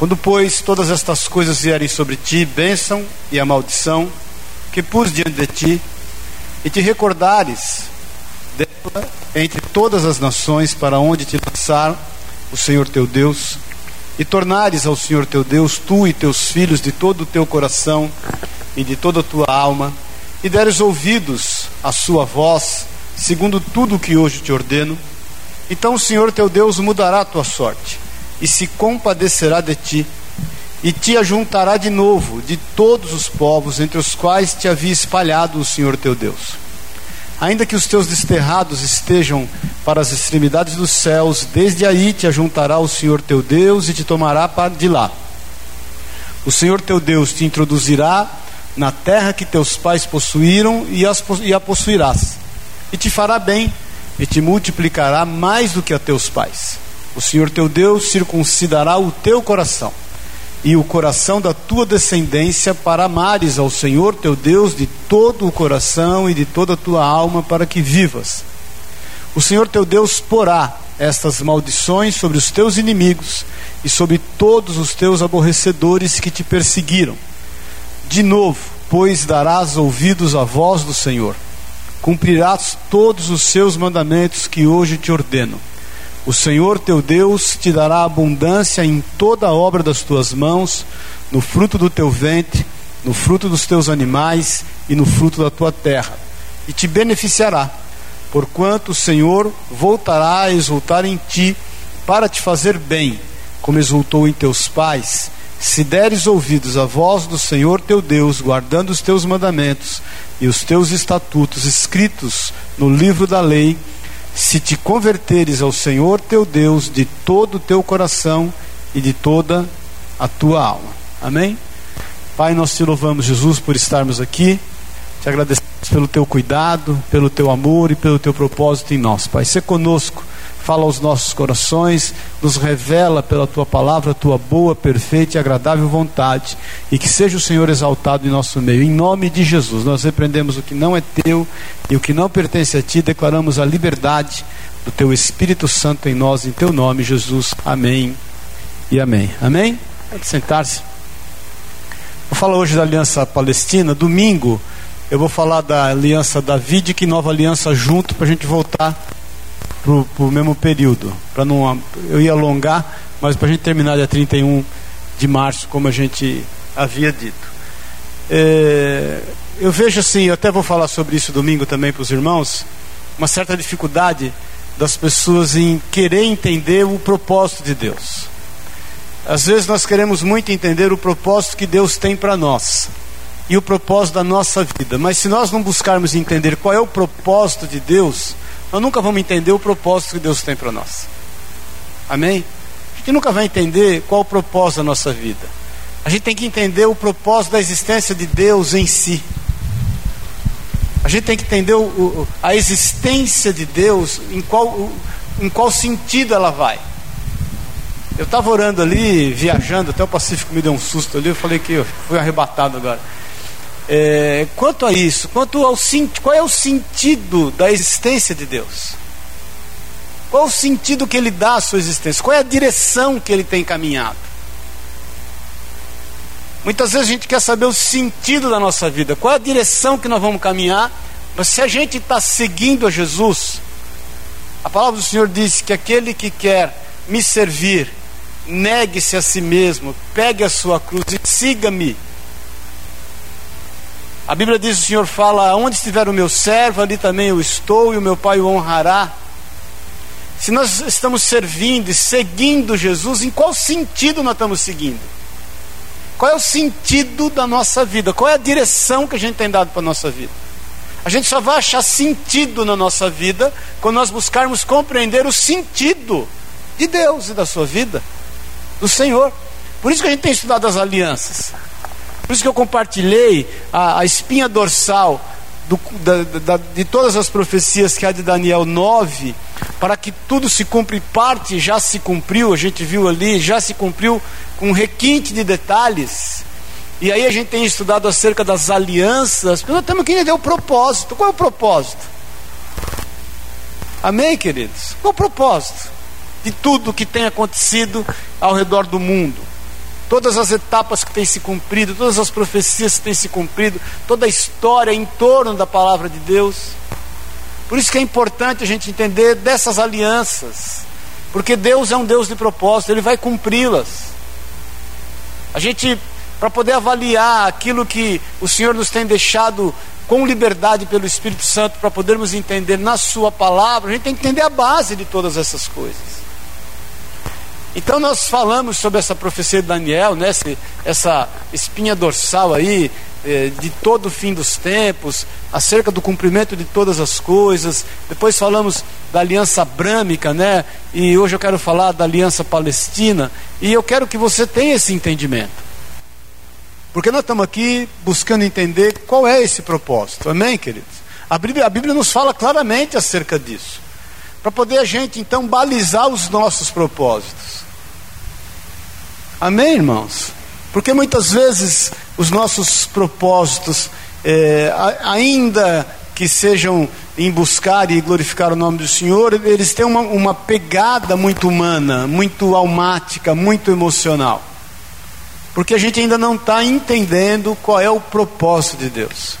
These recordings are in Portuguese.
Quando, pois, todas estas coisas vierem sobre ti, bênção e a maldição, que pus diante de ti, e te recordares dela entre todas as nações para onde te lançar o Senhor teu Deus, e tornares ao Senhor teu Deus, tu e teus filhos, de todo o teu coração e de toda a tua alma, e deres ouvidos à sua voz, segundo tudo o que hoje te ordeno, então o Senhor teu Deus mudará a tua sorte, e se compadecerá de ti, e te ajuntará de novo de todos os povos entre os quais te havia espalhado o Senhor teu Deus. Ainda que os teus desterrados estejam para as extremidades dos céus, desde aí te ajuntará o Senhor teu Deus e te tomará de lá. O Senhor teu Deus te introduzirá na terra que teus pais possuíram e, as, e a possuirás, e te fará bem, e te multiplicará mais do que a teus pais. O Senhor teu Deus circuncidará o teu coração e o coração da tua descendência para amares ao Senhor teu Deus de todo o coração e de toda a tua alma para que vivas. O Senhor teu Deus porá estas maldições sobre os teus inimigos e sobre todos os teus aborrecedores que te perseguiram. De novo, pois darás ouvidos à voz do Senhor, cumprirás todos os seus mandamentos que hoje te ordeno o Senhor teu Deus te dará abundância em toda a obra das tuas mãos, no fruto do teu ventre, no fruto dos teus animais e no fruto da tua terra, e te beneficiará, porquanto o Senhor voltará a exultar em ti para te fazer bem, como exultou em teus pais, se deres ouvidos à voz do Senhor teu Deus, guardando os teus mandamentos e os teus estatutos escritos no livro da lei, se te converteres ao Senhor teu Deus de todo o teu coração e de toda a tua alma. Amém? Pai, nós te louvamos, Jesus, por estarmos aqui. Te agradecemos pelo teu cuidado, pelo teu amor e pelo teu propósito em nós. Pai, ser conosco fala aos nossos corações, nos revela pela tua palavra a tua boa, perfeita e agradável vontade, e que seja o Senhor exaltado em nosso meio. Em nome de Jesus, nós repreendemos o que não é teu e o que não pertence a ti, declaramos a liberdade do teu Espírito Santo em nós, em teu nome, Jesus. Amém e amém. Amém? Pode sentar-se. Vou falar hoje da Aliança Palestina. Domingo eu vou falar da Aliança Davídica e Nova Aliança junto para a gente voltar para o mesmo período. Para não eu ia alongar, mas para a gente terminar dia 31 de março, como a gente havia dito. É, eu vejo assim, eu até vou falar sobre isso domingo também para os irmãos, uma certa dificuldade das pessoas em querer entender o propósito de Deus. Às vezes nós queremos muito entender o propósito que Deus tem para nós e o propósito da nossa vida, mas se nós não buscarmos entender qual é o propósito de Deus, nós nunca vamos entender o propósito que Deus tem para nós. Amém? A gente nunca vai entender qual o propósito da nossa vida. A gente tem que entender o propósito da existência de Deus em si. A gente tem que entender o, o, a existência de Deus, em qual, o, em qual sentido ela vai. Eu estava orando ali, viajando, até o Pacífico me deu um susto ali, eu falei que eu fui arrebatado agora. É, quanto a isso, quanto ao qual é o sentido da existência de Deus? Qual o sentido que ele dá à sua existência? Qual é a direção que ele tem caminhado? Muitas vezes a gente quer saber o sentido da nossa vida, qual é a direção que nós vamos caminhar, mas se a gente está seguindo a Jesus, a palavra do Senhor diz que aquele que quer me servir, negue-se a si mesmo, pegue a sua cruz e siga-me. A Bíblia diz: o Senhor fala: onde estiver o meu servo, ali também eu estou, e o meu Pai o honrará. Se nós estamos servindo e seguindo Jesus, em qual sentido nós estamos seguindo? Qual é o sentido da nossa vida? Qual é a direção que a gente tem dado para a nossa vida? A gente só vai achar sentido na nossa vida quando nós buscarmos compreender o sentido de Deus e da sua vida, do Senhor. Por isso que a gente tem estudado as alianças. Por isso que eu compartilhei a, a espinha dorsal do, da, da, de todas as profecias que há de Daniel 9, para que tudo se cumpra parte já se cumpriu, a gente viu ali, já se cumpriu com um requinte de detalhes. E aí a gente tem estudado acerca das alianças, nós temos que entender o propósito. Qual é o propósito? Amém, queridos? Qual é o propósito de tudo que tem acontecido ao redor do mundo? Todas as etapas que têm se cumprido, todas as profecias que têm se cumprido, toda a história em torno da palavra de Deus. Por isso que é importante a gente entender dessas alianças, porque Deus é um Deus de propósito, Ele vai cumpri-las. A gente, para poder avaliar aquilo que o Senhor nos tem deixado com liberdade pelo Espírito Santo, para podermos entender na Sua palavra, a gente tem que entender a base de todas essas coisas. Então nós falamos sobre essa profecia de Daniel, né, essa espinha dorsal aí, eh, de todo o fim dos tempos, acerca do cumprimento de todas as coisas. Depois falamos da aliança brâmica, né? E hoje eu quero falar da aliança palestina. E eu quero que você tenha esse entendimento. Porque nós estamos aqui buscando entender qual é esse propósito. Amém, queridos? A Bíblia, a Bíblia nos fala claramente acerca disso. Para poder a gente então balizar os nossos propósitos. Amém, irmãos? Porque muitas vezes os nossos propósitos, é, ainda que sejam em buscar e glorificar o nome do Senhor, eles têm uma, uma pegada muito humana, muito almática, muito emocional. Porque a gente ainda não está entendendo qual é o propósito de Deus.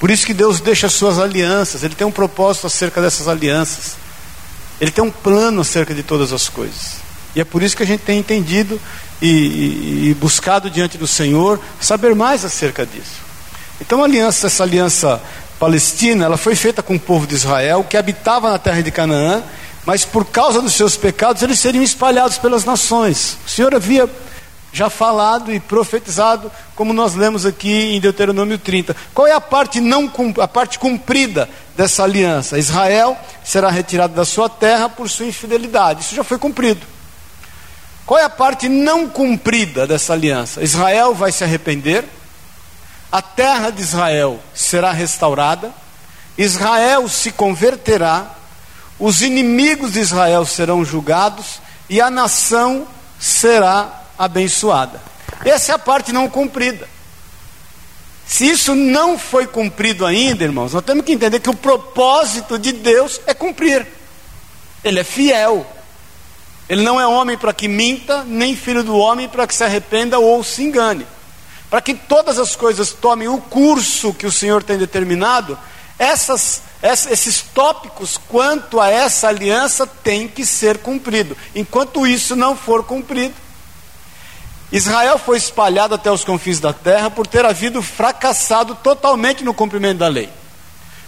Por isso que Deus deixa as suas alianças, Ele tem um propósito acerca dessas alianças. Ele tem um plano acerca de todas as coisas. E é por isso que a gente tem entendido e, e, e buscado diante do Senhor saber mais acerca disso. Então, aliança, essa aliança palestina, ela foi feita com o povo de Israel que habitava na terra de Canaã, mas por causa dos seus pecados eles seriam espalhados pelas nações. O Senhor havia já falado e profetizado, como nós lemos aqui em Deuteronômio 30. Qual é a parte não a parte cumprida dessa aliança? Israel será retirado da sua terra por sua infidelidade. Isso já foi cumprido. Qual é a parte não cumprida dessa aliança? Israel vai se arrepender, a terra de Israel será restaurada, Israel se converterá, os inimigos de Israel serão julgados e a nação será abençoada. Essa é a parte não cumprida. Se isso não foi cumprido ainda, irmãos, nós temos que entender que o propósito de Deus é cumprir. Ele é fiel. Ele não é homem para que minta, nem filho do homem para que se arrependa ou se engane. Para que todas as coisas tomem o curso que o Senhor tem determinado, essas, esses tópicos quanto a essa aliança têm que ser cumprido. Enquanto isso não for cumprido, Israel foi espalhado até os confins da terra por ter havido fracassado totalmente no cumprimento da lei.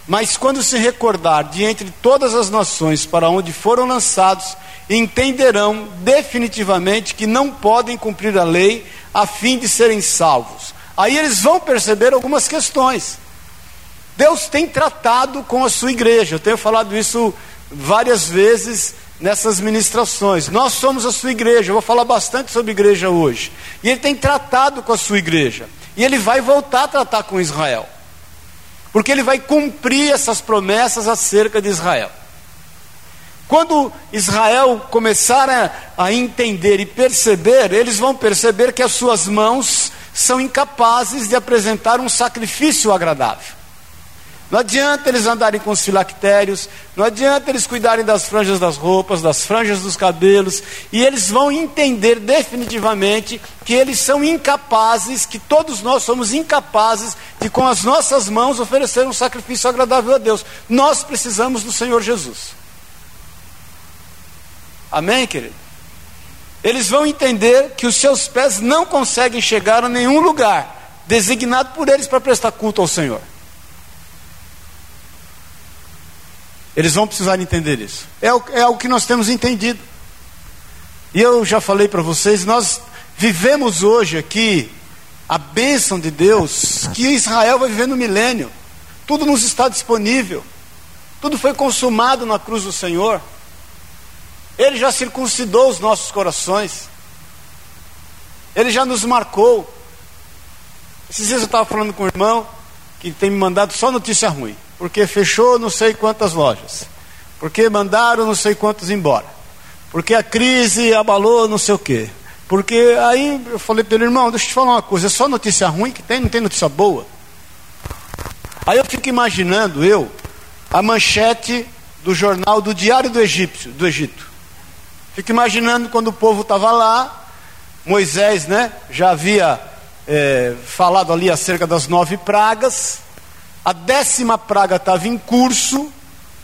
Mas quando se recordar de entre todas as nações para onde foram lançados, entenderão definitivamente que não podem cumprir a lei a fim de serem salvos. Aí eles vão perceber algumas questões. Deus tem tratado com a sua igreja, eu tenho falado isso várias vezes nessas ministrações. Nós somos a sua igreja, eu vou falar bastante sobre igreja hoje. E ele tem tratado com a sua igreja. E ele vai voltar a tratar com Israel. Porque ele vai cumprir essas promessas acerca de Israel. Quando Israel começar a, a, entender e perceber, eles vão perceber que as suas mãos são incapazes de apresentar um sacrifício agradável. Não adianta eles andarem com os filactérios, não adianta eles cuidarem das franjas das roupas, das franjas dos cabelos, e eles vão entender definitivamente que eles são incapazes, que todos nós somos incapazes de com as nossas mãos oferecer um sacrifício agradável a Deus. Nós precisamos do Senhor Jesus. Amém, querido? Eles vão entender que os seus pés não conseguem chegar a nenhum lugar designado por eles para prestar culto ao Senhor. Eles vão precisar entender isso. É o, é o que nós temos entendido. E eu já falei para vocês, nós vivemos hoje aqui a bênção de Deus, que Israel vai viver no milênio. Tudo nos está disponível. Tudo foi consumado na cruz do Senhor. Ele já circuncidou os nossos corações. Ele já nos marcou. Esses dias eu estava falando com o irmão que tem me mandado só notícia ruim porque fechou não sei quantas lojas, porque mandaram não sei quantos embora, porque a crise abalou não sei o quê. Porque aí eu falei para ele, irmão, deixa eu te falar uma coisa, é só notícia ruim que tem, não tem notícia boa. Aí eu fico imaginando, eu, a manchete do jornal do Diário do Egípcio, do Egito. Fico imaginando quando o povo estava lá, Moisés, né, já havia é, falado ali acerca das nove pragas. A décima praga estava em curso.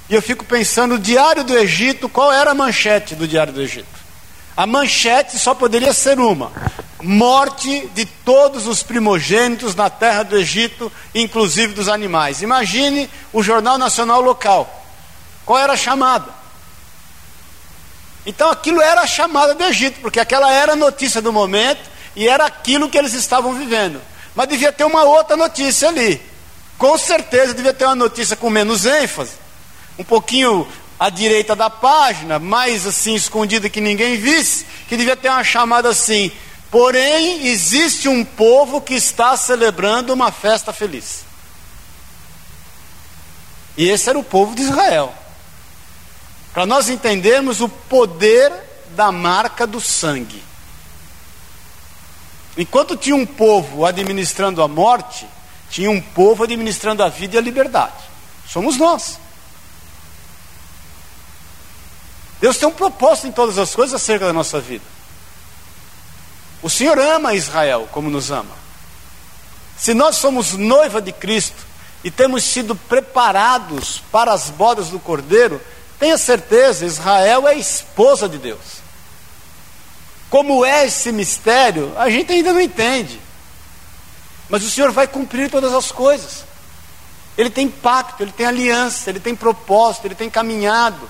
E eu fico pensando, o Diário do Egito, qual era a manchete do Diário do Egito? A manchete só poderia ser uma: morte de todos os primogênitos na terra do Egito, inclusive dos animais. Imagine o Jornal Nacional local. Qual era a chamada? Então aquilo era a chamada do Egito, porque aquela era a notícia do momento e era aquilo que eles estavam vivendo. Mas devia ter uma outra notícia ali. Com certeza devia ter uma notícia com menos ênfase, um pouquinho à direita da página, mais assim escondida que ninguém visse, que devia ter uma chamada assim: Porém, existe um povo que está celebrando uma festa feliz. E esse era o povo de Israel. Para nós entendermos o poder da marca do sangue. Enquanto tinha um povo administrando a morte, tinha um povo administrando a vida e a liberdade. Somos nós. Deus tem um propósito em todas as coisas acerca da nossa vida. O Senhor ama Israel como nos ama. Se nós somos noiva de Cristo e temos sido preparados para as bodas do Cordeiro, tenha certeza, Israel é esposa de Deus. Como é esse mistério, a gente ainda não entende. Mas o Senhor vai cumprir todas as coisas. Ele tem pacto, ele tem aliança, ele tem propósito, ele tem caminhado.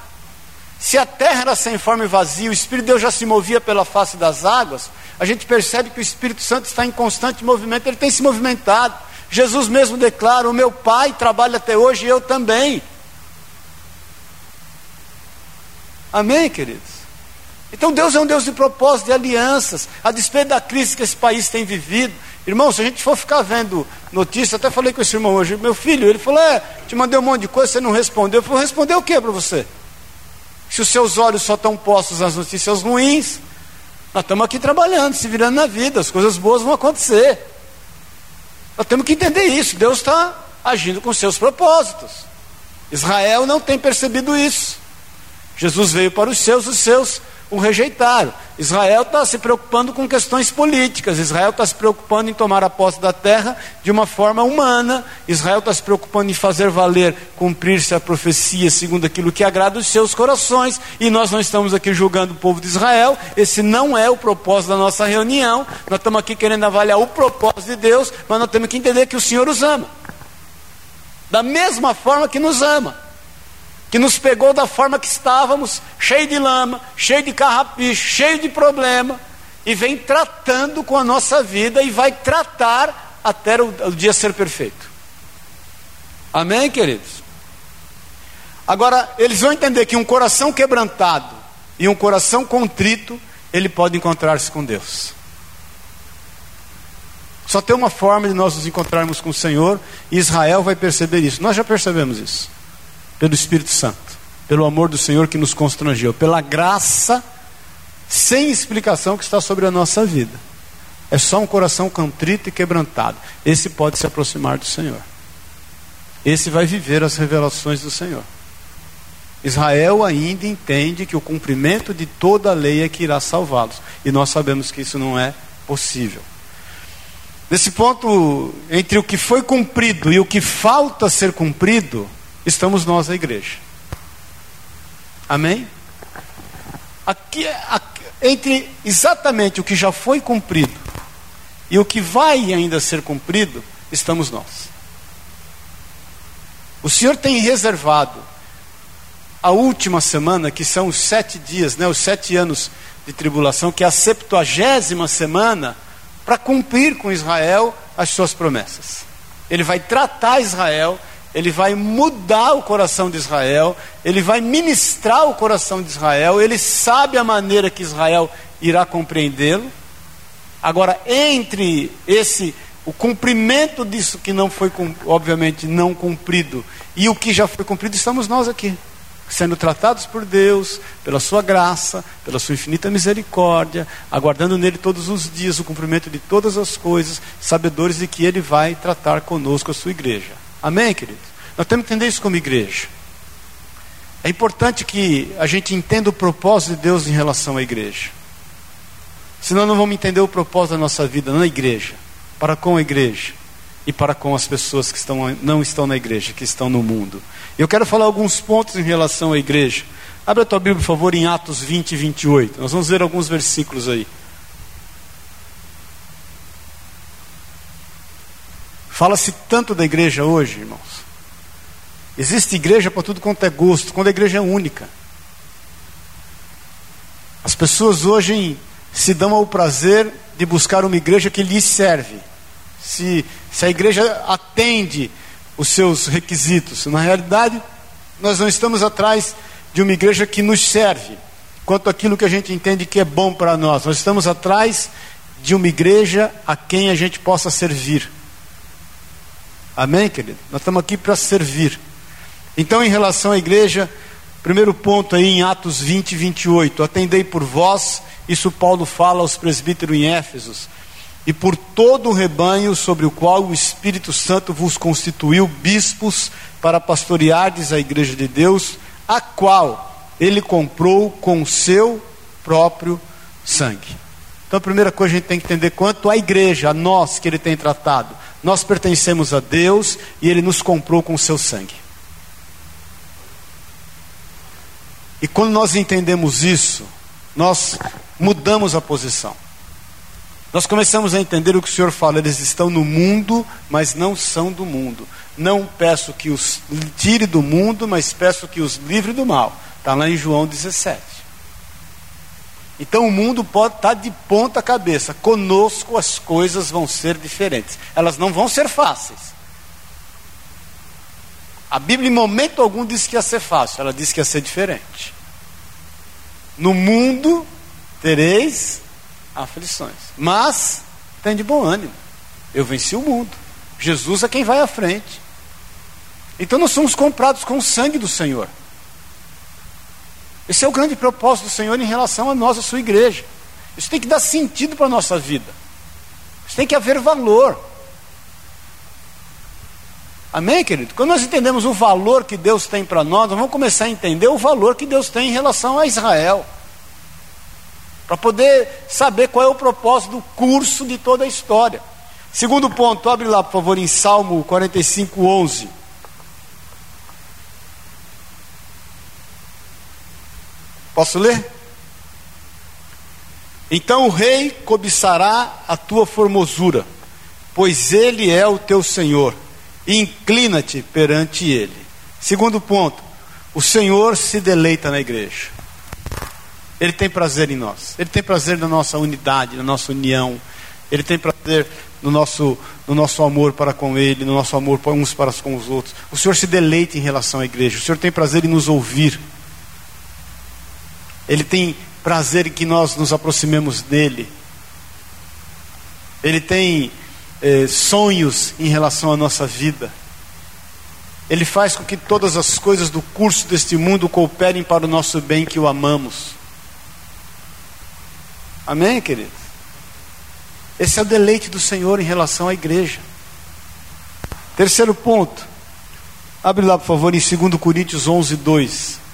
Se a terra era sem forma e vazia, o Espírito de Deus já se movia pela face das águas, a gente percebe que o Espírito Santo está em constante movimento, ele tem se movimentado. Jesus mesmo declara: O meu Pai trabalha até hoje e eu também. Amém, queridos? Então Deus é um Deus de propósito, de alianças, a despeito da crise que esse país tem vivido. Irmão, se a gente for ficar vendo notícia, até falei com esse irmão hoje, meu filho, ele falou: É, te mandei um monte de coisa, você não respondeu. Eu falei: Responder o que para você? Se os seus olhos só estão postos nas notícias ruins, nós estamos aqui trabalhando, se virando na vida, as coisas boas vão acontecer. Nós temos que entender isso. Deus está agindo com seus propósitos. Israel não tem percebido isso. Jesus veio para os seus, os seus o rejeitaram. Israel está se preocupando com questões políticas, Israel está se preocupando em tomar a posse da terra de uma forma humana, Israel está se preocupando em fazer valer, cumprir-se a profecia segundo aquilo que agrada os seus corações, e nós não estamos aqui julgando o povo de Israel, esse não é o propósito da nossa reunião, nós estamos aqui querendo avaliar o propósito de Deus, mas nós temos que entender que o Senhor os ama, da mesma forma que nos ama que nos pegou da forma que estávamos, cheio de lama, cheio de carrapicho, cheio de problema, e vem tratando com a nossa vida e vai tratar até o, o dia ser perfeito. Amém, queridos? Agora, eles vão entender que um coração quebrantado e um coração contrito, ele pode encontrar-se com Deus. Só tem uma forma de nós nos encontrarmos com o Senhor, e Israel vai perceber isso. Nós já percebemos isso pelo Espírito Santo, pelo amor do Senhor que nos constrangeu, pela graça sem explicação que está sobre a nossa vida. É só um coração contrito e quebrantado. Esse pode se aproximar do Senhor. Esse vai viver as revelações do Senhor. Israel ainda entende que o cumprimento de toda a lei é que irá salvá-los. E nós sabemos que isso não é possível. Nesse ponto, entre o que foi cumprido e o que falta ser cumprido, estamos nós, a igreja. Amém? Aqui, aqui, entre exatamente o que já foi cumprido e o que vai ainda ser cumprido, estamos nós. O Senhor tem reservado a última semana, que são os sete dias, né, os sete anos de tribulação, que é a septuagésima semana, para cumprir com Israel as suas promessas. Ele vai tratar Israel ele vai mudar o coração de Israel, ele vai ministrar o coração de Israel, ele sabe a maneira que Israel irá compreendê-lo. Agora, entre esse o cumprimento disso que não foi obviamente não cumprido e o que já foi cumprido, estamos nós aqui, sendo tratados por Deus, pela sua graça, pela sua infinita misericórdia, aguardando nele todos os dias o cumprimento de todas as coisas, sabedores de que ele vai tratar conosco a sua igreja. Amém, queridos? Nós temos que entender isso como igreja. É importante que a gente entenda o propósito de Deus em relação à igreja. Senão não vamos entender o propósito da nossa vida na igreja, para com a igreja e para com as pessoas que estão, não estão na igreja, que estão no mundo. Eu quero falar alguns pontos em relação à igreja. Abre a tua Bíblia, por favor, em Atos 20 e 28. Nós vamos ver alguns versículos aí. Fala-se tanto da igreja hoje, irmãos. Existe igreja para tudo quanto é gosto, quando a igreja é única. As pessoas hoje se dão ao prazer de buscar uma igreja que lhes serve. Se, se a igreja atende os seus requisitos. Na realidade, nós não estamos atrás de uma igreja que nos serve, quanto aquilo que a gente entende que é bom para nós. Nós estamos atrás de uma igreja a quem a gente possa servir. Amém, querido? Nós estamos aqui para servir. Então, em relação à igreja, primeiro ponto aí em Atos 20, 28. Atendei por vós, isso Paulo fala aos presbíteros em Éfesos e por todo o rebanho sobre o qual o Espírito Santo vos constituiu bispos para pastoreardes a igreja de Deus, a qual ele comprou com o seu próprio sangue. Então a primeira coisa a gente tem que entender quanto à igreja, a nós que ele tem tratado. Nós pertencemos a Deus e ele nos comprou com o seu sangue. E quando nós entendemos isso, nós mudamos a posição. Nós começamos a entender o que o Senhor fala, eles estão no mundo, mas não são do mundo. Não peço que os tire do mundo, mas peço que os livre do mal. Está lá em João 17. Então o mundo pode estar de ponta cabeça. Conosco as coisas vão ser diferentes. Elas não vão ser fáceis. A Bíblia em momento algum disse que ia ser fácil, ela disse que ia ser diferente. No mundo tereis aflições. Mas tem de bom ânimo. Eu venci o mundo. Jesus é quem vai à frente. Então nós somos comprados com o sangue do Senhor. Esse é o grande propósito do Senhor em relação a nós, a sua igreja. Isso tem que dar sentido para a nossa vida. Isso tem que haver valor. Amém, querido? Quando nós entendemos o valor que Deus tem para nós, nós vamos começar a entender o valor que Deus tem em relação a Israel para poder saber qual é o propósito do curso de toda a história. Segundo ponto, abre lá, por favor, em Salmo 45, 11. Posso ler? Então o rei cobiçará a tua formosura, pois ele é o teu Senhor, inclina-te perante ele. Segundo ponto, o Senhor se deleita na igreja. Ele tem prazer em nós. Ele tem prazer na nossa unidade, na nossa união. Ele tem prazer no nosso, no nosso amor para com Ele, no nosso amor uns para com os outros. O Senhor se deleita em relação à igreja. O Senhor tem prazer em nos ouvir. Ele tem prazer em que nós nos aproximemos dele. Ele tem eh, sonhos em relação à nossa vida. Ele faz com que todas as coisas do curso deste mundo cooperem para o nosso bem que o amamos. Amém, queridos? Esse é o deleite do Senhor em relação à igreja. Terceiro ponto. Abre lá, por favor, em 2 Coríntios 11, 2.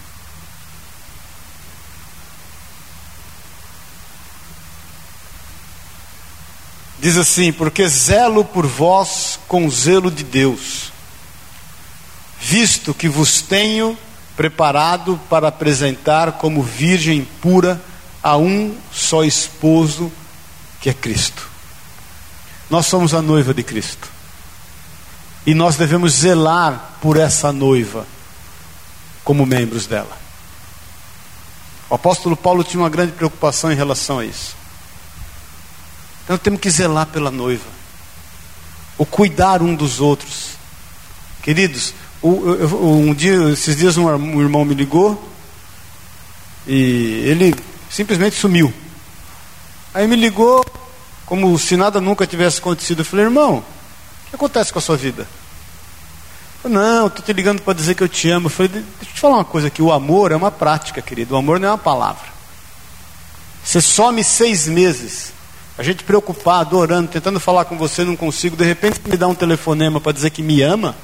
Diz assim: Porque zelo por vós com zelo de Deus, visto que vos tenho preparado para apresentar como virgem pura a um só esposo, que é Cristo. Nós somos a noiva de Cristo. E nós devemos zelar por essa noiva, como membros dela. O apóstolo Paulo tinha uma grande preocupação em relação a isso. Então temos que zelar pela noiva, o cuidar um dos outros. Queridos, um dia, esses dias um irmão me ligou e ele simplesmente sumiu. Aí me ligou, como se nada nunca tivesse acontecido. Eu falei, irmão, o que acontece com a sua vida? Falei, não, estou te ligando para dizer que eu te amo. Eu falei, deixa eu te falar uma coisa aqui: o amor é uma prática, querido. O amor não é uma palavra. Você some seis meses, a gente preocupado, orando, tentando falar com você, não consigo. De repente me dá um telefonema para dizer que me ama.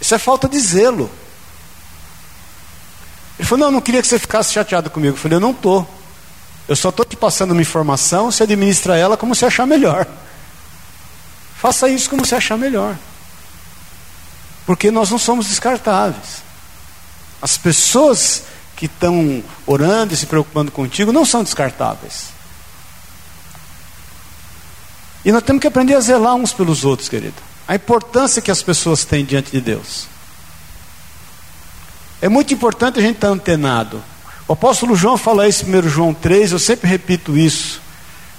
Isso é falta de zelo. Ele falou: Não, não queria que você ficasse chateado comigo. Eu falei: Eu não estou. Eu só estou te passando uma informação, você administra ela como você achar melhor. Faça isso como você achar melhor. Porque nós não somos descartáveis. As pessoas que estão orando e se preocupando contigo não são descartáveis. E nós temos que aprender a zelar uns pelos outros, querido. A importância que as pessoas têm diante de Deus. É muito importante a gente estar antenado. O apóstolo João fala isso em 1 João 3, eu sempre repito isso.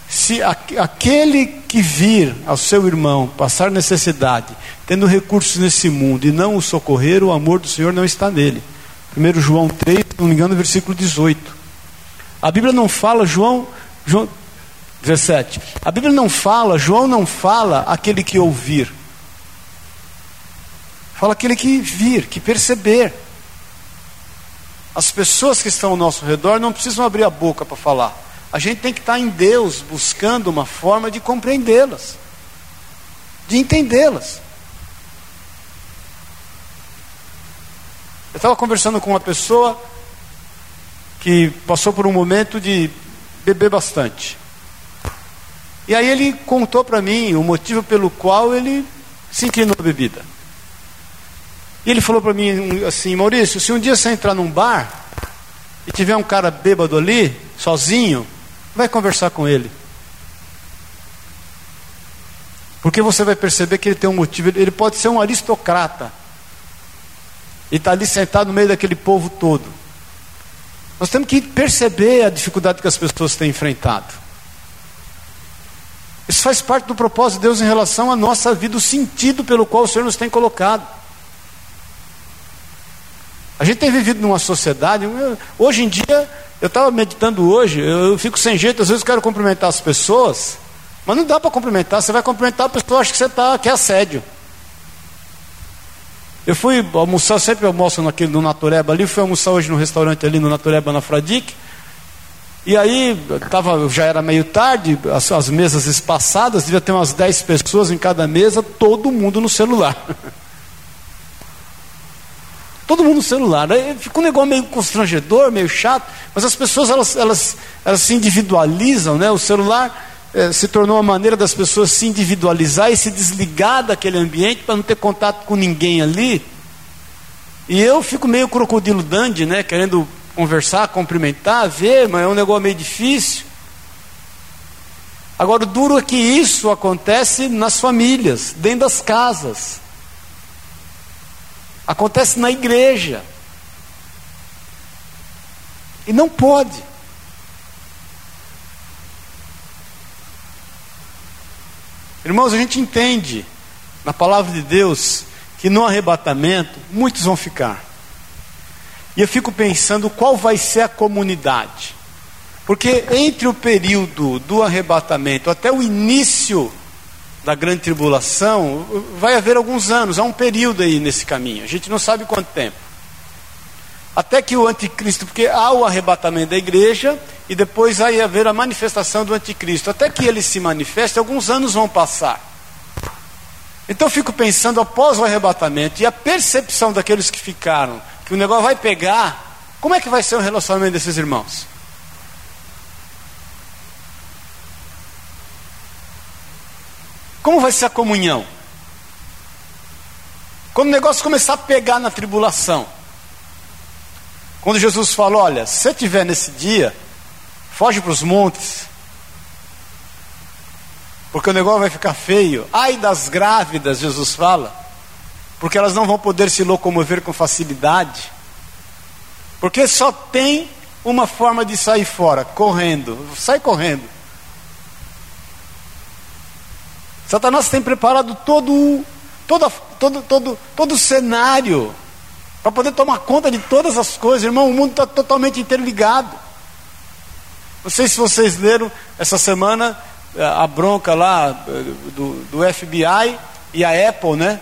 Se aquele que vir ao seu irmão passar necessidade, tendo recursos nesse mundo e não o socorrer, o amor do Senhor não está nele. 1 João 3, se não me engano, versículo 18. A Bíblia não fala, João, João 17. A Bíblia não fala, João não fala aquele que ouvir. Fala aquele que vir, que perceber. As pessoas que estão ao nosso redor não precisam abrir a boca para falar. A gente tem que estar em Deus buscando uma forma de compreendê-las, de entendê-las. Eu estava conversando com uma pessoa que passou por um momento de beber bastante. E aí ele contou para mim o motivo pelo qual ele se inclinou à bebida. E ele falou para mim assim: Maurício, se um dia você entrar num bar e tiver um cara bêbado ali, sozinho, vai conversar com ele. Porque você vai perceber que ele tem um motivo, ele pode ser um aristocrata e está ali sentado no meio daquele povo todo. Nós temos que perceber a dificuldade que as pessoas têm enfrentado. Isso faz parte do propósito de Deus em relação à nossa vida, o sentido pelo qual o Senhor nos tem colocado. A gente tem vivido numa sociedade, hoje em dia, eu estava meditando hoje, eu fico sem jeito, às vezes quero cumprimentar as pessoas, mas não dá para cumprimentar, você vai cumprimentar a pessoa, acha que você está, que é assédio. Eu fui almoçar, sempre almoço naquele, no Natureba ali, fui almoçar hoje no restaurante ali no Natureba, na Fradique. E aí, tava, já era meio tarde, as, as mesas espaçadas, devia ter umas 10 pessoas em cada mesa, todo mundo no celular. todo mundo no celular. Aí fica um negócio meio constrangedor, meio chato, mas as pessoas elas, elas, elas se individualizam, né? O celular é, se tornou uma maneira das pessoas se individualizar e se desligar daquele ambiente para não ter contato com ninguém ali. E eu fico meio crocodilo dandy, né? Querendo conversar, cumprimentar, ver, mas é um negócio meio difícil. Agora, o duro é que isso acontece nas famílias, dentro das casas. Acontece na igreja. E não pode. Irmãos, a gente entende na palavra de Deus que no arrebatamento muitos vão ficar. E eu fico pensando qual vai ser a comunidade. Porque entre o período do arrebatamento até o início da grande tribulação, vai haver alguns anos, há um período aí nesse caminho. A gente não sabe quanto tempo. Até que o anticristo, porque há o arrebatamento da igreja e depois vai haver a manifestação do anticristo. Até que ele se manifeste, alguns anos vão passar. Então eu fico pensando, após o arrebatamento e a percepção daqueles que ficaram, que o negócio vai pegar, como é que vai ser o relacionamento desses irmãos? Como vai ser a comunhão? Quando o negócio começar a pegar na tribulação, quando Jesus falou: Olha, se você estiver nesse dia, foge para os montes, porque o negócio vai ficar feio. Ai das grávidas, Jesus fala, porque elas não vão poder se locomover com facilidade, porque só tem uma forma de sair fora: correndo. Sai correndo. Satanás tem preparado todo, todo, todo, todo, todo o cenário para poder tomar conta de todas as coisas. Irmão, o mundo está totalmente interligado. Não sei se vocês leram essa semana eh, a bronca lá eh, do, do FBI e a Apple, né?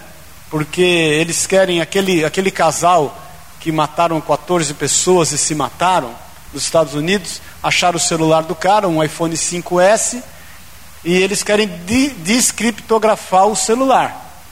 Porque eles querem aquele, aquele casal que mataram 14 pessoas e se mataram nos Estados Unidos, acharam o celular do cara, um iPhone 5S, e eles querem descriptografar o celular.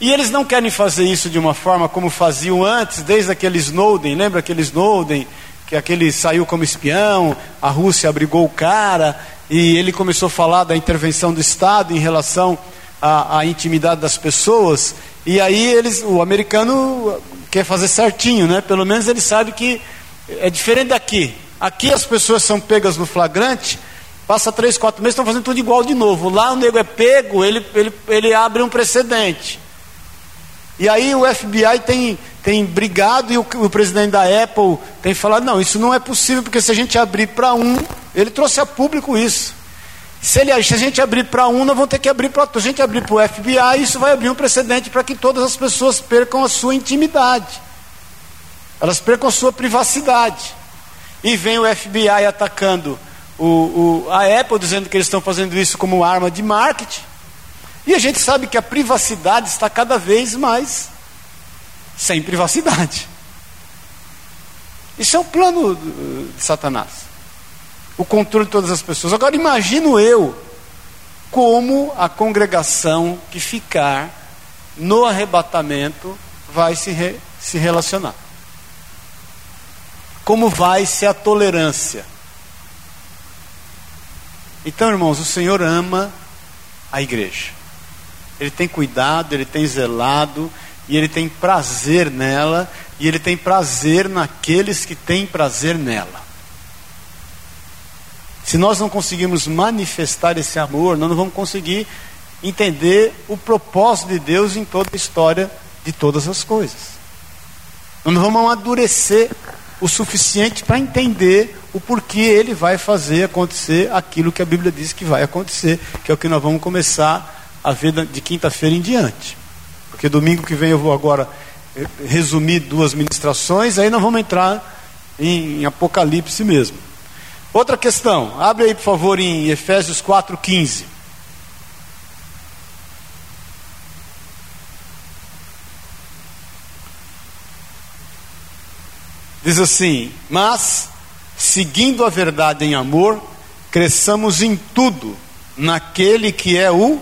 E eles não querem fazer isso de uma forma como faziam antes, desde aquele Snowden, lembra aquele Snowden que aquele saiu como espião, a Rússia abrigou o cara, e ele começou a falar da intervenção do Estado em relação à, à intimidade das pessoas, e aí eles, o americano quer fazer certinho, né? Pelo menos ele sabe que é diferente daqui. Aqui as pessoas são pegas no flagrante, passa três, quatro meses, estão fazendo tudo igual de novo. Lá o nego é pego, ele, ele, ele abre um precedente. E aí o FBI tem, tem brigado e o, o, presidente da Apple tem falado: não, isso não é possível, porque se a gente abrir para um, ele trouxe a público isso. Se, ele, se a gente abrir para um, nós vamos ter que abrir para outro. Se a gente abrir para o FBI, isso vai abrir um precedente para que todas as pessoas percam a sua intimidade, elas percam a sua privacidade. E vem o FBI atacando o, o, a Apple, dizendo que eles estão fazendo isso como arma de marketing. E a gente sabe que a privacidade está cada vez mais sem privacidade. Isso é o plano de Satanás. O controle de todas as pessoas. Agora imagino eu como a congregação que ficar no arrebatamento vai se, re, se relacionar. Como vai ser a tolerância. Então, irmãos, o Senhor ama a igreja. Ele tem cuidado, ele tem zelado, e ele tem prazer nela, e ele tem prazer naqueles que têm prazer nela. Se nós não conseguirmos manifestar esse amor, nós não vamos conseguir entender o propósito de Deus em toda a história de todas as coisas. Nós não vamos amadurecer o suficiente para entender o porquê ele vai fazer acontecer aquilo que a Bíblia diz que vai acontecer, que é o que nós vamos começar a vida de quinta-feira em diante. Porque domingo que vem eu vou agora eh, resumir duas ministrações, aí nós vamos entrar em, em Apocalipse mesmo. Outra questão, abre aí por favor em Efésios 4,15. Diz assim: Mas, seguindo a verdade em amor, cresçamos em tudo naquele que é o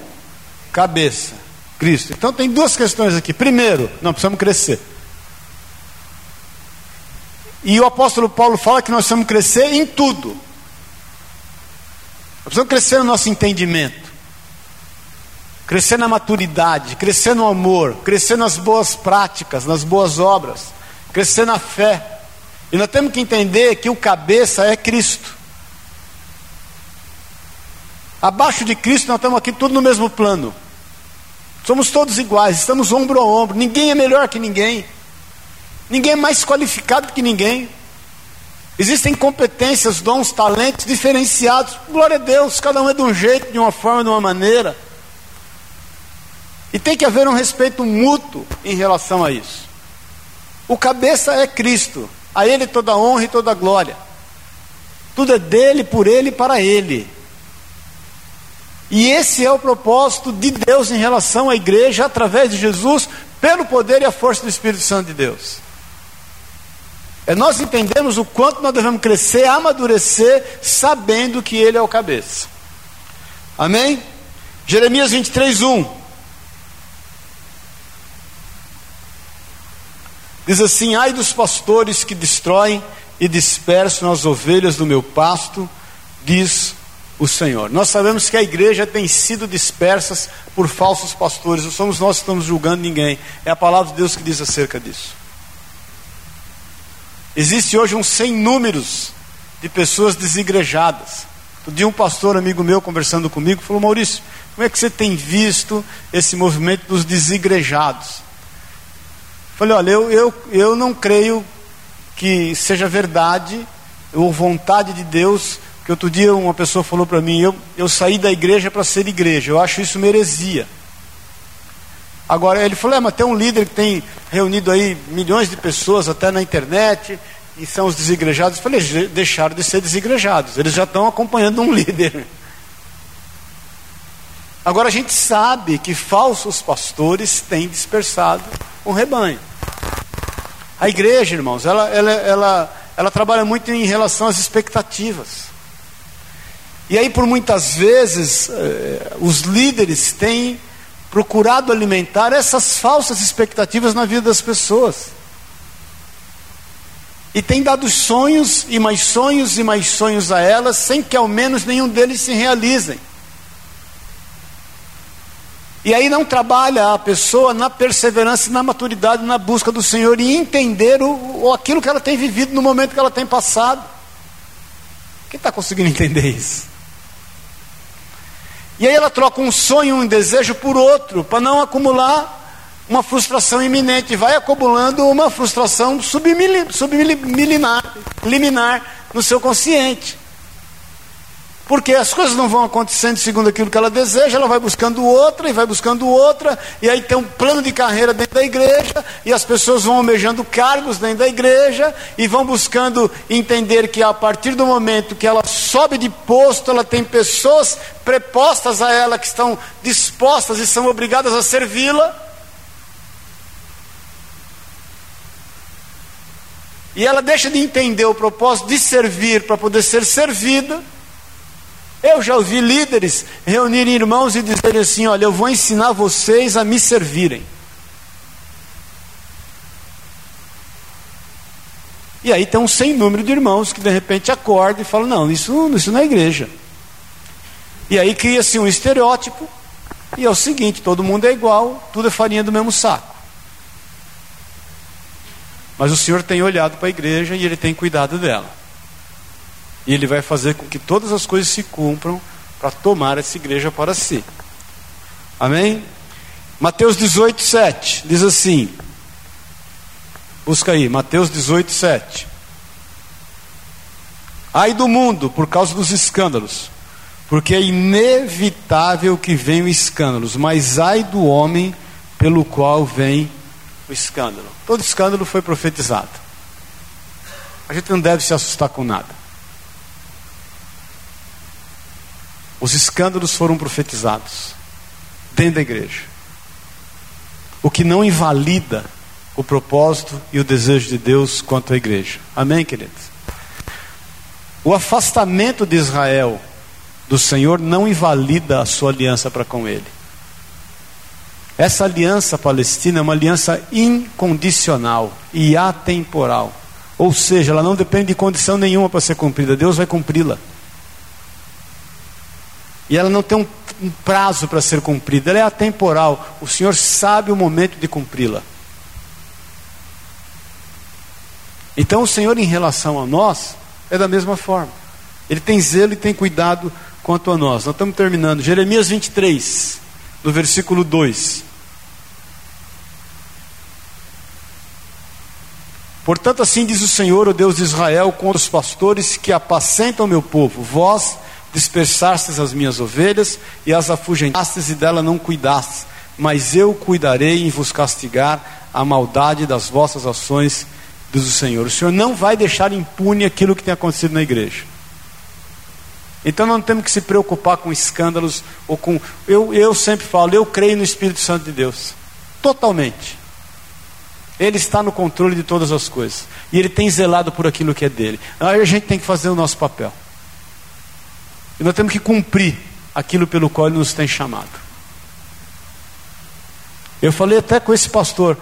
cabeça, Cristo. Então tem duas questões aqui. Primeiro, nós precisamos crescer. E o apóstolo Paulo fala que nós precisamos crescer em tudo. Nós precisamos crescer no nosso entendimento, crescer na maturidade, crescer no amor, crescer nas boas práticas, nas boas obras, crescer na fé. E nós temos que entender que o cabeça é Cristo. Abaixo de Cristo, nós estamos aqui tudo no mesmo plano. Somos todos iguais, estamos ombro a ombro. Ninguém é melhor que ninguém. Ninguém é mais qualificado que ninguém. Existem competências, dons, talentos diferenciados. Glória a Deus, cada um é de um jeito, de uma forma, de uma maneira. E tem que haver um respeito mútuo em relação a isso. O cabeça é Cristo, a Ele toda honra e toda glória. Tudo é dele, por Ele e para Ele. E esse é o propósito de Deus em relação à igreja, através de Jesus, pelo poder e a força do Espírito Santo de Deus. É nós entendemos o quanto nós devemos crescer, amadurecer, sabendo que Ele é o cabeça. Amém? Jeremias 23, 1. Diz assim: Ai dos pastores que destroem e dispersam as ovelhas do meu pasto, diz o Senhor. Nós sabemos que a igreja tem sido dispersa por falsos pastores, não somos nós que estamos julgando ninguém, é a palavra de Deus que diz acerca disso. Existe hoje um sem números de pessoas desigrejadas. Um dia um pastor amigo meu conversando comigo falou: Maurício, como é que você tem visto esse movimento dos desigrejados? Falei: olha, eu, eu, eu não creio que seja verdade ou vontade de Deus que outro dia uma pessoa falou para mim, eu, eu saí da igreja para ser igreja, eu acho isso meresia. Agora ele falou, é, mas tem um líder que tem reunido aí milhões de pessoas até na internet, e são os desigrejados. Eu falei, deixaram de ser desigrejados, eles já estão acompanhando um líder. Agora a gente sabe que falsos pastores têm dispersado um rebanho. A igreja, irmãos, ela, ela, ela, ela trabalha muito em relação às expectativas. E aí, por muitas vezes, eh, os líderes têm procurado alimentar essas falsas expectativas na vida das pessoas. e tem dado sonhos e mais sonhos e mais sonhos a elas, sem que ao menos nenhum deles se realizem. E aí não trabalha a pessoa na perseverança, na maturidade, na busca do Senhor e entender o, o aquilo que ela tem vivido no momento que ela tem passado. Quem está conseguindo entender isso? E aí ela troca um sonho, um desejo por outro, para não acumular uma frustração iminente, vai acumulando uma frustração subliminar, liminar no seu consciente. Porque as coisas não vão acontecendo segundo aquilo que ela deseja, ela vai buscando outra e vai buscando outra, e aí tem um plano de carreira dentro da igreja, e as pessoas vão almejando cargos dentro da igreja, e vão buscando entender que a partir do momento que ela sobe de posto, ela tem pessoas prepostas a ela que estão dispostas e são obrigadas a servi-la. E ela deixa de entender o propósito de servir para poder ser servida eu já ouvi líderes reunirem irmãos e dizerem assim: Olha, eu vou ensinar vocês a me servirem. E aí tem um sem número de irmãos que de repente acordam e falam: Não, isso, isso não é igreja. E aí cria-se um estereótipo, e é o seguinte: todo mundo é igual, tudo é farinha do mesmo saco. Mas o Senhor tem olhado para a igreja e ele tem cuidado dela. E Ele vai fazer com que todas as coisas se cumpram para tomar essa igreja para si. Amém? Mateus 18, 7 diz assim: Busca aí, Mateus 18, 7. Ai do mundo por causa dos escândalos, porque é inevitável que venham escândalos, mas ai do homem pelo qual vem o escândalo. Todo escândalo foi profetizado. A gente não deve se assustar com nada. Os escândalos foram profetizados dentro da igreja. O que não invalida o propósito e o desejo de Deus quanto à igreja. Amém, queridos? O afastamento de Israel do Senhor não invalida a sua aliança para com ele. Essa aliança palestina é uma aliança incondicional e atemporal. Ou seja, ela não depende de condição nenhuma para ser cumprida. Deus vai cumpri-la. E ela não tem um, um prazo para ser cumprida, ela é atemporal. O Senhor sabe o momento de cumpri-la. Então o Senhor, em relação a nós, é da mesma forma. Ele tem zelo e tem cuidado quanto a nós. Nós estamos terminando. Jeremias 23, no versículo 2. Portanto, assim diz o Senhor, o Deus de Israel, contra os pastores que apacentam meu povo: Vós dispersastes as minhas ovelhas e as afugentastes e dela não cuidastes, mas eu cuidarei em vos castigar a maldade das vossas ações, diz o Senhor. O Senhor não vai deixar impune aquilo que tem acontecido na igreja. Então não temos que se preocupar com escândalos ou com. Eu, eu sempre falo, eu creio no Espírito Santo de Deus. Totalmente. Ele está no controle de todas as coisas. E ele tem zelado por aquilo que é dele. Aí a gente tem que fazer o nosso papel. E nós temos que cumprir aquilo pelo qual Ele nos tem chamado. Eu falei até com esse pastor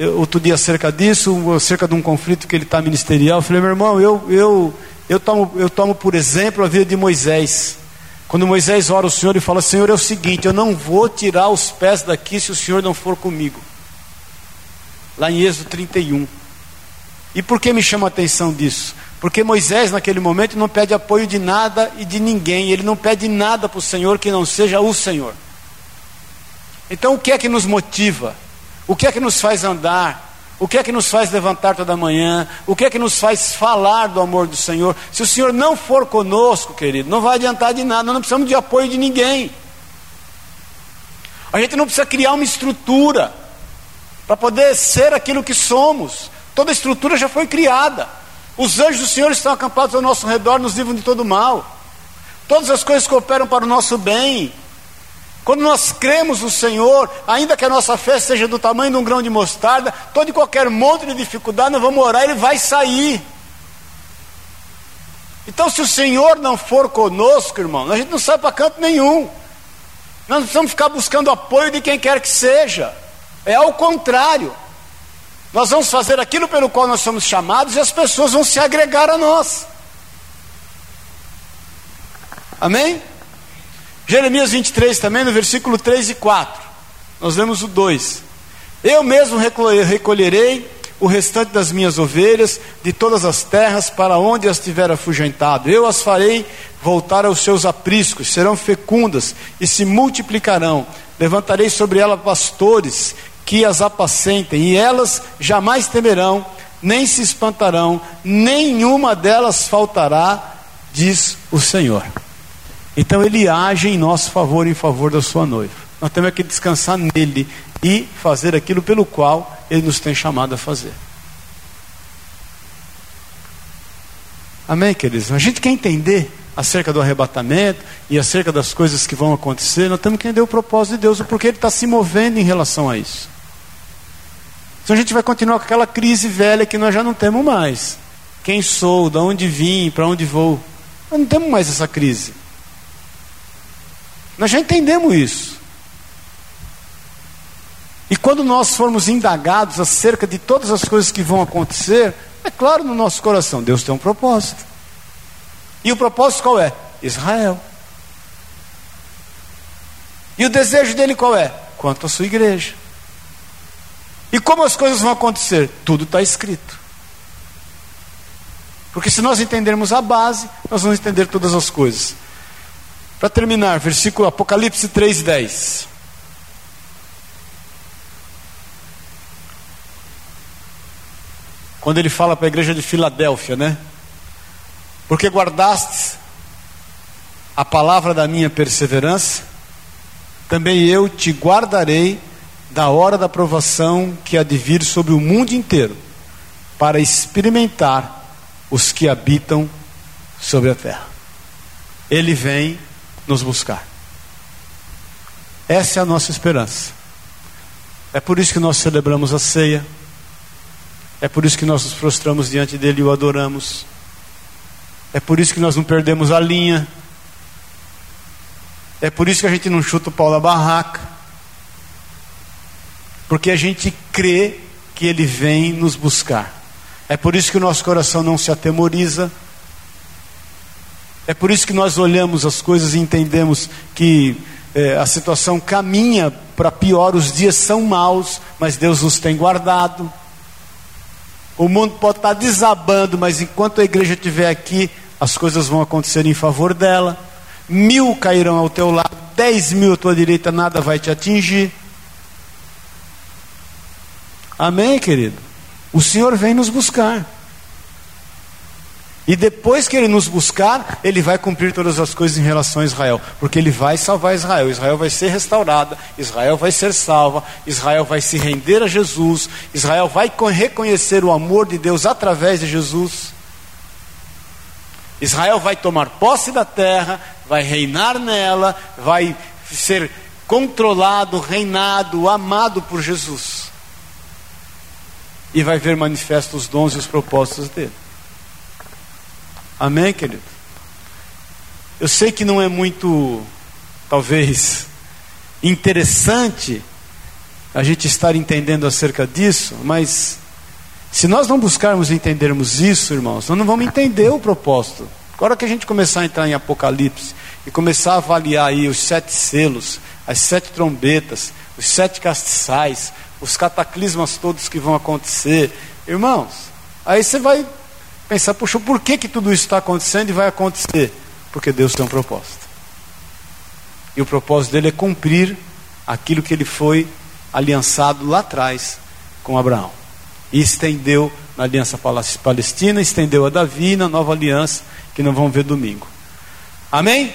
eu, outro dia acerca disso, acerca de um conflito que ele está ministerial. Eu falei, meu irmão, eu, eu, eu, tomo, eu tomo por exemplo a vida de Moisés. Quando Moisés ora ao Senhor e fala: Senhor, é o seguinte, eu não vou tirar os pés daqui se o Senhor não for comigo. Lá em Êxodo 31. E por que me chama a atenção disso? Porque Moisés, naquele momento, não pede apoio de nada e de ninguém, ele não pede nada para o Senhor que não seja o Senhor. Então, o que é que nos motiva? O que é que nos faz andar? O que é que nos faz levantar toda manhã? O que é que nos faz falar do amor do Senhor? Se o Senhor não for conosco, querido, não vai adiantar de nada, nós não precisamos de apoio de ninguém. A gente não precisa criar uma estrutura para poder ser aquilo que somos. Toda estrutura já foi criada. Os anjos do Senhor estão acampados ao nosso redor, nos livram de todo mal. Todas as coisas cooperam para o nosso bem. Quando nós cremos no Senhor, ainda que a nossa fé seja do tamanho de um grão de mostarda, todo e qualquer monte de dificuldade, nós vamos orar, ele vai sair. Então, se o Senhor não for conosco, irmão, a gente não sai para canto nenhum. Nós não precisamos ficar buscando apoio de quem quer que seja. É ao contrário. Nós vamos fazer aquilo pelo qual nós somos chamados e as pessoas vão se agregar a nós. Amém? Jeremias 23 também, no versículo 3 e 4. Nós lemos o 2. Eu mesmo recolherei o restante das minhas ovelhas de todas as terras para onde as tiver afugentado. Eu as farei voltar aos seus apriscos, serão fecundas e se multiplicarão. Levantarei sobre elas pastores que as apacentem, e elas jamais temerão, nem se espantarão, nenhuma delas faltará, diz o Senhor. Então ele age em nosso favor, em favor da sua noiva. Nós temos que descansar nele e fazer aquilo pelo qual ele nos tem chamado a fazer. Amém, queridos? A gente quer entender acerca do arrebatamento e acerca das coisas que vão acontecer, nós temos que entender o propósito de Deus, o porquê Ele está se movendo em relação a isso. Então a gente vai continuar com aquela crise velha que nós já não temos mais. Quem sou, de onde vim, para onde vou. Nós não temos mais essa crise. Nós já entendemos isso. E quando nós formos indagados acerca de todas as coisas que vão acontecer, é claro no nosso coração, Deus tem um propósito. E o propósito qual é? Israel. E o desejo dele qual é? Quanto à sua igreja. E como as coisas vão acontecer? Tudo está escrito. Porque se nós entendermos a base, nós vamos entender todas as coisas. Para terminar, versículo Apocalipse 3:10. Quando ele fala para a igreja de Filadélfia, né? Porque guardastes a palavra da minha perseverança, também eu te guardarei da hora da provação que há de vir sobre o mundo inteiro, para experimentar os que habitam sobre a terra. Ele vem nos buscar. Essa é a nossa esperança. É por isso que nós celebramos a ceia. É por isso que nós nos prostramos diante dele e o adoramos. É por isso que nós não perdemos a linha. É por isso que a gente não chuta o pau da barraca. Porque a gente crê que ele vem nos buscar. É por isso que o nosso coração não se atemoriza. É por isso que nós olhamos as coisas e entendemos que é, a situação caminha para pior, os dias são maus, mas Deus nos tem guardado. O mundo pode estar desabando, mas enquanto a igreja estiver aqui, as coisas vão acontecer em favor dela. Mil cairão ao teu lado, dez mil à tua direita, nada vai te atingir. Amém, querido? O Senhor vem nos buscar. E depois que ele nos buscar, ele vai cumprir todas as coisas em relação a Israel, porque ele vai salvar Israel. Israel vai ser restaurada, Israel vai ser salva, Israel vai se render a Jesus, Israel vai reconhecer o amor de Deus através de Jesus. Israel vai tomar posse da terra, vai reinar nela, vai ser controlado, reinado, amado por Jesus. E vai ver manifestos os dons e os propósitos dele. Amém, querido? Eu sei que não é muito, talvez, interessante a gente estar entendendo acerca disso, mas se nós não buscarmos entendermos isso, irmãos, nós não vamos entender o propósito. Agora que a gente começar a entrar em Apocalipse e começar a avaliar aí os sete selos, as sete trombetas, os sete castiçais, os cataclismas todos que vão acontecer, irmãos, aí você vai pensar, puxa, por que, que tudo isso está acontecendo e vai acontecer? Porque Deus tem um propósito. E o propósito dele é cumprir aquilo que ele foi aliançado lá atrás com Abraão. E estendeu na aliança palestina, estendeu a Davi na nova aliança, que não vamos ver domingo. Amém?